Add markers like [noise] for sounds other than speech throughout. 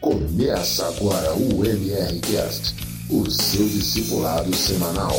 Começa agora o MRCast, o seu discipulado semanal.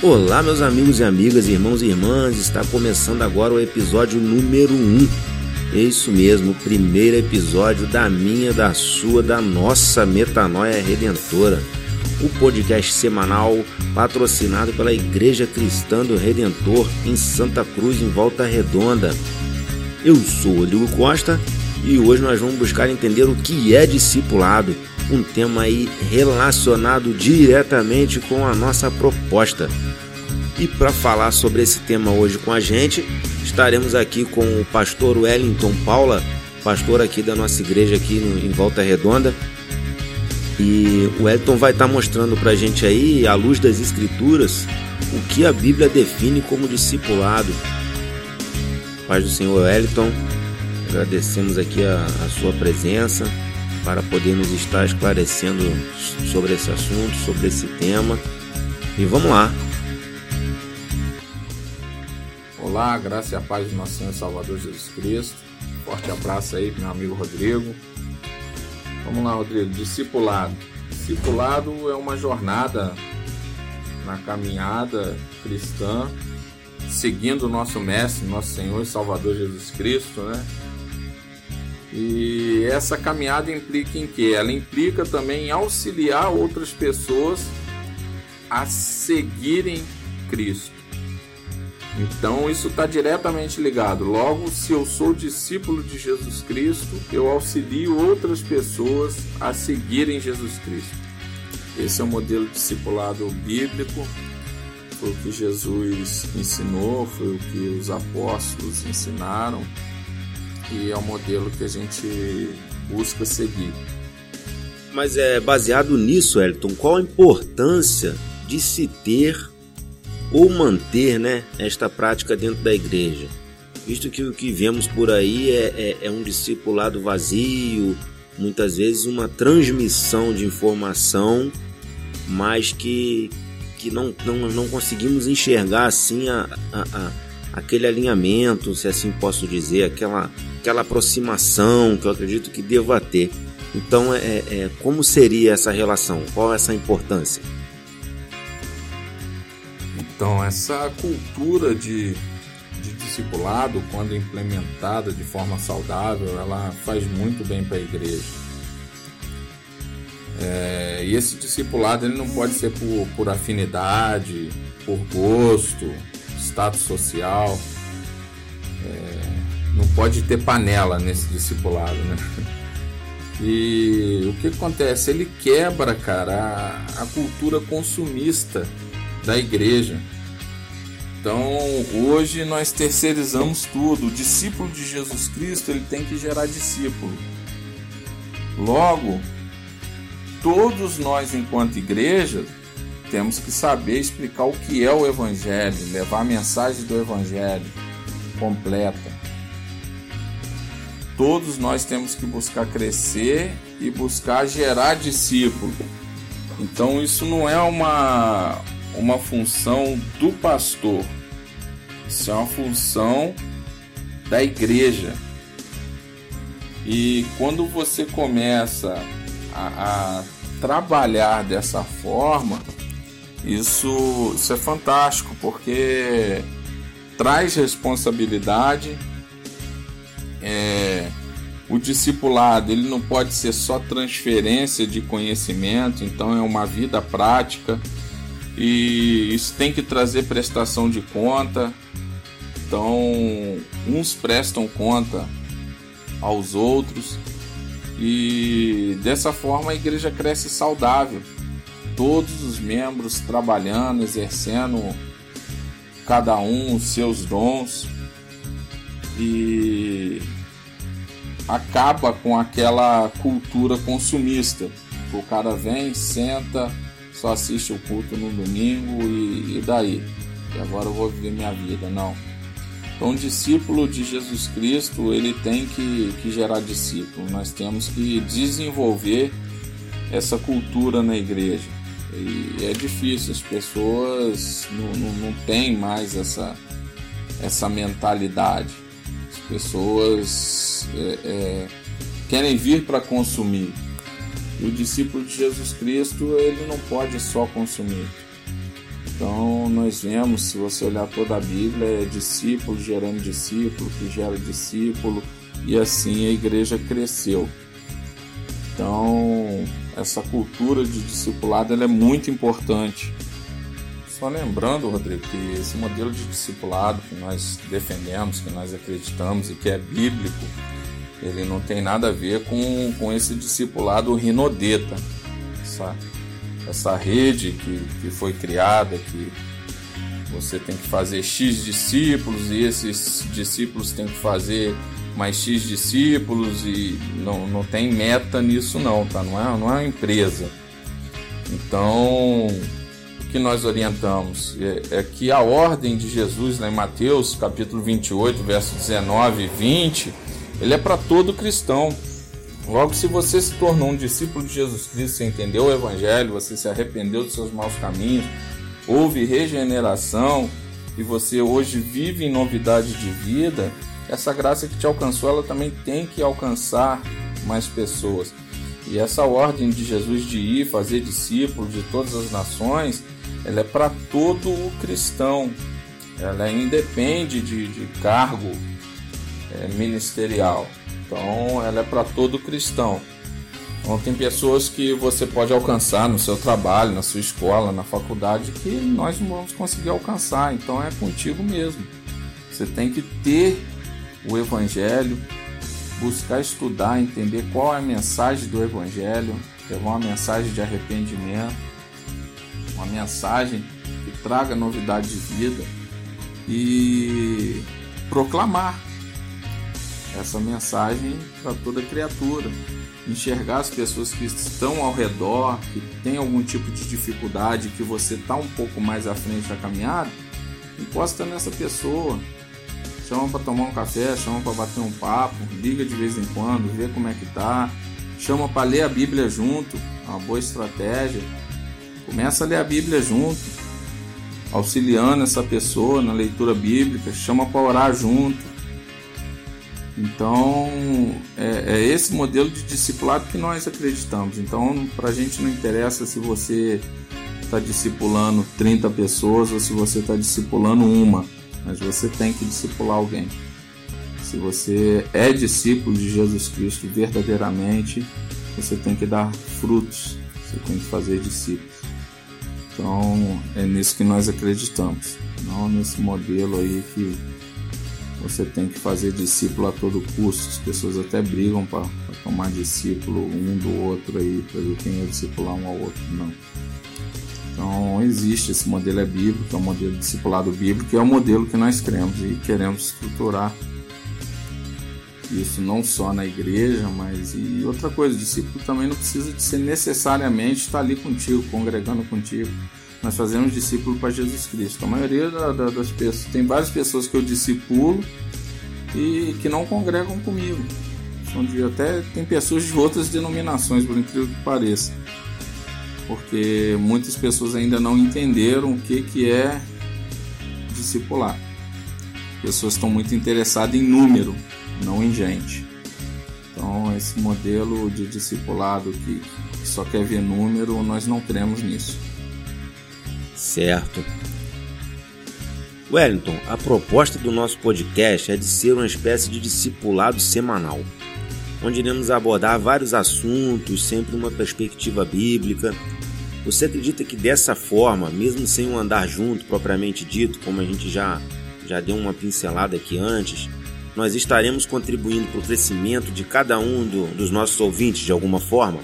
Olá, meus amigos e amigas, irmãos e irmãs, está começando agora o episódio número 1. É isso mesmo, o primeiro episódio da minha, da sua, da nossa Metanoia Redentora, o podcast semanal patrocinado pela Igreja Cristã do Redentor em Santa Cruz, em Volta Redonda. Eu sou Rodrigo Costa e hoje nós vamos buscar entender o que é discipulado um tema aí relacionado diretamente com a nossa proposta. E para falar sobre esse tema hoje com a gente, estaremos aqui com o pastor Wellington Paula, pastor aqui da nossa igreja aqui no, em Volta Redonda. E o Wellington vai estar mostrando para a gente aí, à luz das escrituras, o que a Bíblia define como discipulado. Paz do Senhor Wellington, agradecemos aqui a, a sua presença para poder nos estar esclarecendo sobre esse assunto, sobre esse tema. E vamos lá. Olá, graça e a paz do nosso Senhor e Salvador Jesus Cristo. Forte abraço aí meu amigo Rodrigo. Vamos lá, Rodrigo. Discipulado. Discipulado é uma jornada na caminhada cristã, seguindo o nosso Mestre, nosso Senhor e Salvador Jesus Cristo, né? E essa caminhada implica em que? Ela implica também em auxiliar outras pessoas a seguirem Cristo. Então isso está diretamente ligado. Logo, se eu sou discípulo de Jesus Cristo, eu auxilio outras pessoas a seguirem Jesus Cristo. Esse é o modelo discipulado bíblico, foi o que Jesus ensinou, foi o que os apóstolos ensinaram e é o modelo que a gente busca seguir. Mas é baseado nisso, Elton, qual a importância de se ter ou manter né, esta prática dentro da igreja? Visto que o que vemos por aí é, é, é um discipulado vazio, muitas vezes uma transmissão de informação, mas que, que não, não, não conseguimos enxergar assim a, a, a, aquele alinhamento, se assim posso dizer, aquela aquela aproximação que eu acredito que deva ter. Então, é, é, como seria essa relação? Qual é essa importância? Então, essa cultura de, de discipulado, quando implementada de forma saudável, ela faz muito bem para a igreja. É, e esse discipulado ele não pode ser por, por afinidade, por gosto, status social. É, não pode ter panela nesse discipulado, né? [laughs] E o que acontece? Ele quebra, cara, a, a cultura consumista da igreja. Então, hoje nós terceirizamos tudo. O discípulo de Jesus Cristo, ele tem que gerar discípulo. Logo, todos nós enquanto igreja temos que saber explicar o que é o evangelho, levar a mensagem do evangelho completa todos nós temos que buscar crescer e buscar gerar discípulo. Então isso não é uma, uma função do pastor, isso é uma função da igreja. E quando você começa a, a trabalhar dessa forma, isso, isso é fantástico, porque traz responsabilidade, é, o discipulado ele não pode ser só transferência de conhecimento, então é uma vida prática e isso tem que trazer prestação de conta. Então, uns prestam conta aos outros e dessa forma a igreja cresce saudável. Todos os membros trabalhando, exercendo cada um os seus dons e acaba com aquela cultura consumista. O cara vem, senta, só assiste o culto no domingo e, e daí? E agora eu vou viver minha vida. Não. Então, discípulo de Jesus Cristo, ele tem que, que gerar discípulo. Nós temos que desenvolver essa cultura na igreja. E é difícil, as pessoas não, não, não têm mais essa, essa mentalidade. As pessoas é, é, querem vir para consumir. O discípulo de Jesus Cristo, ele não pode só consumir então nós vemos, se você olhar toda a Bíblia, é discípulo gerando discípulo, que gera discípulo, e assim a igreja cresceu. Então essa cultura de discipulado é muito importante. Só lembrando, Rodrigo, que esse modelo de discipulado que nós defendemos, que nós acreditamos e que é bíblico, ele não tem nada a ver com, com esse discipulado rinodeta, sabe? essa rede que, que foi criada, que você tem que fazer X discípulos e esses discípulos têm que fazer mais X discípulos e não, não tem meta nisso não, tá? Não é, não é uma empresa. Então, o que nós orientamos é, é que a ordem de Jesus lá em Mateus capítulo 28, verso 19 e 20, ele é para todo cristão. Logo, se você se tornou um discípulo de Jesus Cristo, você entendeu o Evangelho, você se arrependeu dos seus maus caminhos, houve regeneração e você hoje vive em novidade de vida, essa graça que te alcançou, ela também tem que alcançar mais pessoas. E essa ordem de Jesus de ir fazer discípulos de todas as nações, ela é para todo o cristão. Ela independe de, de cargo é, ministerial. Então, ela é para todo cristão. Então, tem pessoas que você pode alcançar no seu trabalho, na sua escola, na faculdade, que nós não vamos conseguir alcançar. Então, é contigo mesmo. Você tem que ter o Evangelho, buscar estudar, entender qual é a mensagem do Evangelho, levar uma mensagem de arrependimento, uma mensagem que traga novidade de vida e proclamar essa mensagem para toda criatura. Enxergar as pessoas que estão ao redor, que tem algum tipo de dificuldade, que você está um pouco mais à frente da caminhada, encosta nessa pessoa. Chama para tomar um café, chama para bater um papo, liga de vez em quando, vê como é que tá. Chama para ler a Bíblia junto, é uma boa estratégia. Começa a ler a Bíblia junto, auxiliando essa pessoa na leitura bíblica, chama para orar junto então, é, é, esse modelo de discipulado que nós acreditamos. Então, para a gente não interessa se você está discipulando 30 pessoas ou se você está discipulando uma, mas você tem que discipular alguém. Se você é discípulo de Jesus Cristo verdadeiramente, você tem que dar frutos, você tem que fazer discípulos. Então, é nisso que nós acreditamos, não nesse modelo aí que você tem que fazer discípulo a todo custo. As pessoas até brigam para tomar discípulo um do outro aí, para ver quem é discipular um ao outro. Não. Então existe esse modelo é bíblico, é o modelo discipulado bíblico, e é o modelo que nós queremos e queremos estruturar isso não só na igreja, mas e outra coisa, o discípulo também não precisa de ser necessariamente estar ali contigo, congregando contigo nós fazemos discípulo para Jesus Cristo. A maioria da, da, das pessoas, tem várias pessoas que eu discipulo e que não congregam comigo. São de, até tem pessoas de outras denominações, por incrível que pareça. Porque muitas pessoas ainda não entenderam o que, que é discipular. Pessoas estão muito interessadas em número, não em gente. Então, esse modelo de discipulado que só quer ver número, nós não cremos nisso. Certo. Wellington, a proposta do nosso podcast é de ser uma espécie de discipulado semanal, onde iremos abordar vários assuntos, sempre uma perspectiva bíblica. Você acredita que dessa forma, mesmo sem um andar junto propriamente dito, como a gente já, já deu uma pincelada aqui antes, nós estaremos contribuindo para o crescimento de cada um do, dos nossos ouvintes de alguma forma?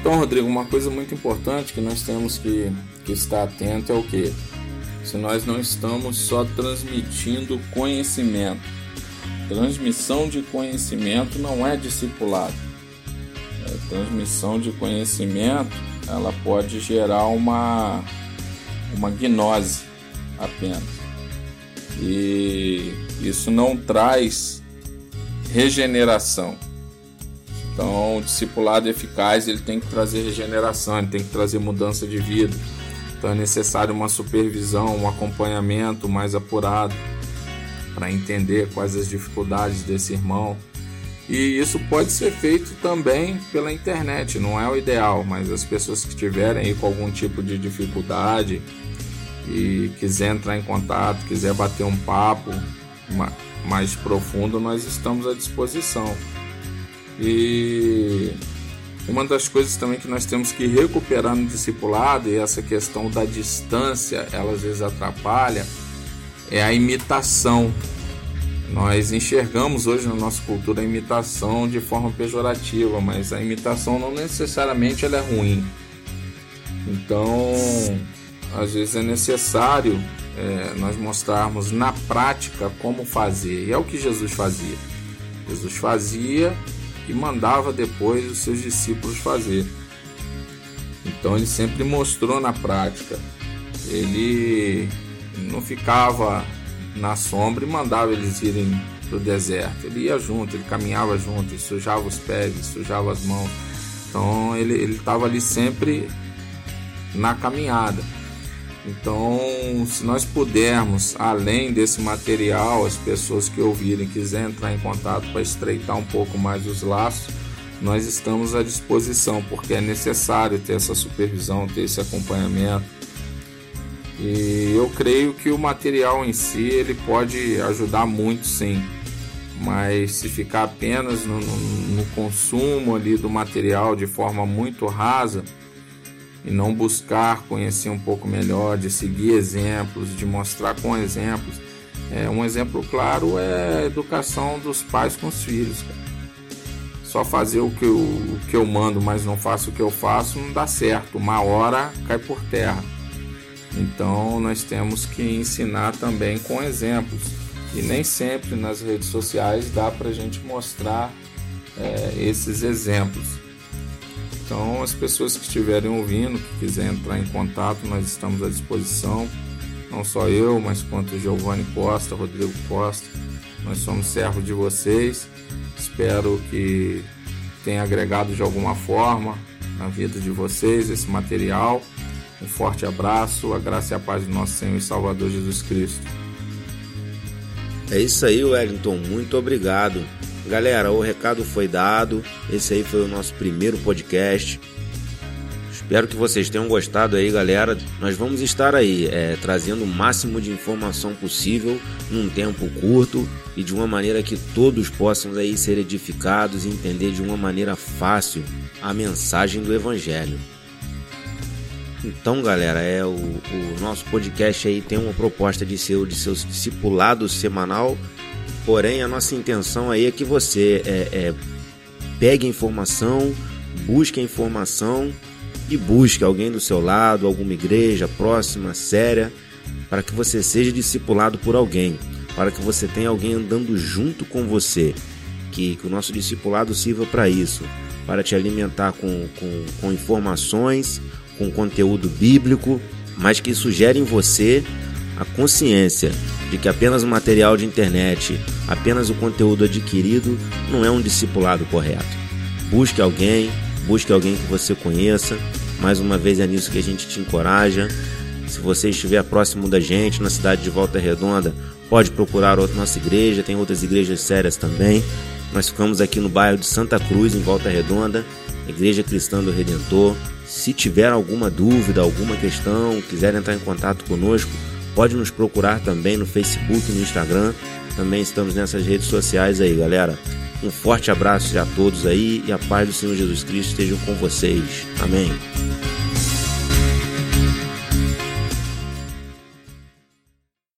Então, Rodrigo, uma coisa muito importante que nós temos que, que estar atento é o que? Se nós não estamos só transmitindo conhecimento. Transmissão de conhecimento não é discipulado. É, transmissão de conhecimento ela pode gerar uma, uma gnose apenas. E isso não traz regeneração. Então, o discipulado eficaz ele tem que trazer regeneração, ele tem que trazer mudança de vida. Então, é necessário uma supervisão, um acompanhamento mais apurado para entender quais as dificuldades desse irmão. E isso pode ser feito também pela internet, não é o ideal, mas as pessoas que tiverem com algum tipo de dificuldade e quiser entrar em contato, quiser bater um papo mais profundo, nós estamos à disposição. E uma das coisas também que nós temos que recuperar no discipulado, e essa questão da distância, ela às vezes atrapalha, é a imitação. Nós enxergamos hoje na nossa cultura a imitação de forma pejorativa, mas a imitação não necessariamente ela é ruim. Então, às vezes é necessário é, nós mostrarmos na prática como fazer. E é o que Jesus fazia. Jesus fazia e mandava depois os seus discípulos fazer. Então ele sempre mostrou na prática. Ele não ficava na sombra e mandava eles irem para o deserto. Ele ia junto, ele caminhava junto, ele sujava os pés, ele sujava as mãos. Então ele estava ali sempre na caminhada. Então, se nós pudermos, além desse material, as pessoas que ouvirem quiserem entrar em contato para estreitar um pouco mais os laços, nós estamos à disposição, porque é necessário ter essa supervisão, ter esse acompanhamento. E eu creio que o material em si ele pode ajudar muito, sim. Mas se ficar apenas no, no, no consumo ali do material de forma muito rasa, e não buscar conhecer um pouco melhor, de seguir exemplos, de mostrar com exemplos. É, um exemplo claro é a educação dos pais com os filhos. Cara. Só fazer o que, eu, o que eu mando, mas não faço o que eu faço, não dá certo. Uma hora cai por terra. Então nós temos que ensinar também com exemplos. E nem sempre nas redes sociais dá para a gente mostrar é, esses exemplos. Então, as pessoas que estiverem ouvindo, que quiserem entrar em contato, nós estamos à disposição. Não só eu, mas quanto Giovanni Costa, Rodrigo Costa. Nós somos servos de vocês. Espero que tenha agregado de alguma forma na vida de vocês esse material. Um forte abraço, a graça e a paz do nosso Senhor e Salvador Jesus Cristo. É isso aí, Wellington. Muito obrigado. Galera, o recado foi dado. Esse aí foi o nosso primeiro podcast. Espero que vocês tenham gostado aí, galera. Nós vamos estar aí é, trazendo o máximo de informação possível num tempo curto e de uma maneira que todos possam aí ser edificados e entender de uma maneira fácil a mensagem do Evangelho. Então, galera, é o, o nosso podcast aí tem uma proposta de ser o de seu discipulado semanal Porém, a nossa intenção aí é que você é, é, pegue informação, busque informação e busque alguém do seu lado, alguma igreja próxima, séria, para que você seja discipulado por alguém, para que você tenha alguém andando junto com você, que, que o nosso discipulado sirva para isso, para te alimentar com, com, com informações, com conteúdo bíblico, mas que sugere em você a consciência de que apenas o material de internet, apenas o conteúdo adquirido não é um discipulado correto. Busque alguém, busque alguém que você conheça. Mais uma vez é nisso que a gente te encoraja. Se você estiver próximo da gente, na cidade de Volta Redonda, pode procurar outra nossa igreja, tem outras igrejas sérias também. Nós ficamos aqui no bairro de Santa Cruz, em Volta Redonda, Igreja Cristã do Redentor. Se tiver alguma dúvida, alguma questão, quiser entrar em contato conosco, Pode nos procurar também no Facebook, no Instagram. Também estamos nessas redes sociais aí, galera. Um forte abraço a todos aí e a paz do Senhor Jesus Cristo esteja com vocês. Amém.